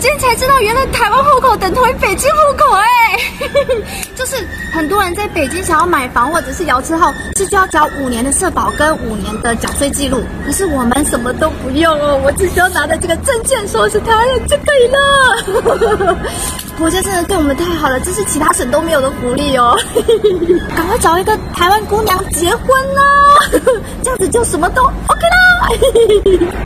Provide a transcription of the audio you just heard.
今天才知道，原来台湾户口等同于北京户口哎，就是很多人在北京想要买房或者是摇车后，是需要交五年的社保跟五年的缴税记录。可是我们什么都不用哦，我只需要拿着这个证件说是台湾人就可以了。国家真的对我们太好了，这是其他省都没有的福利哦。赶快找一个台湾姑娘结婚呢，这样子就什么都 OK 啦。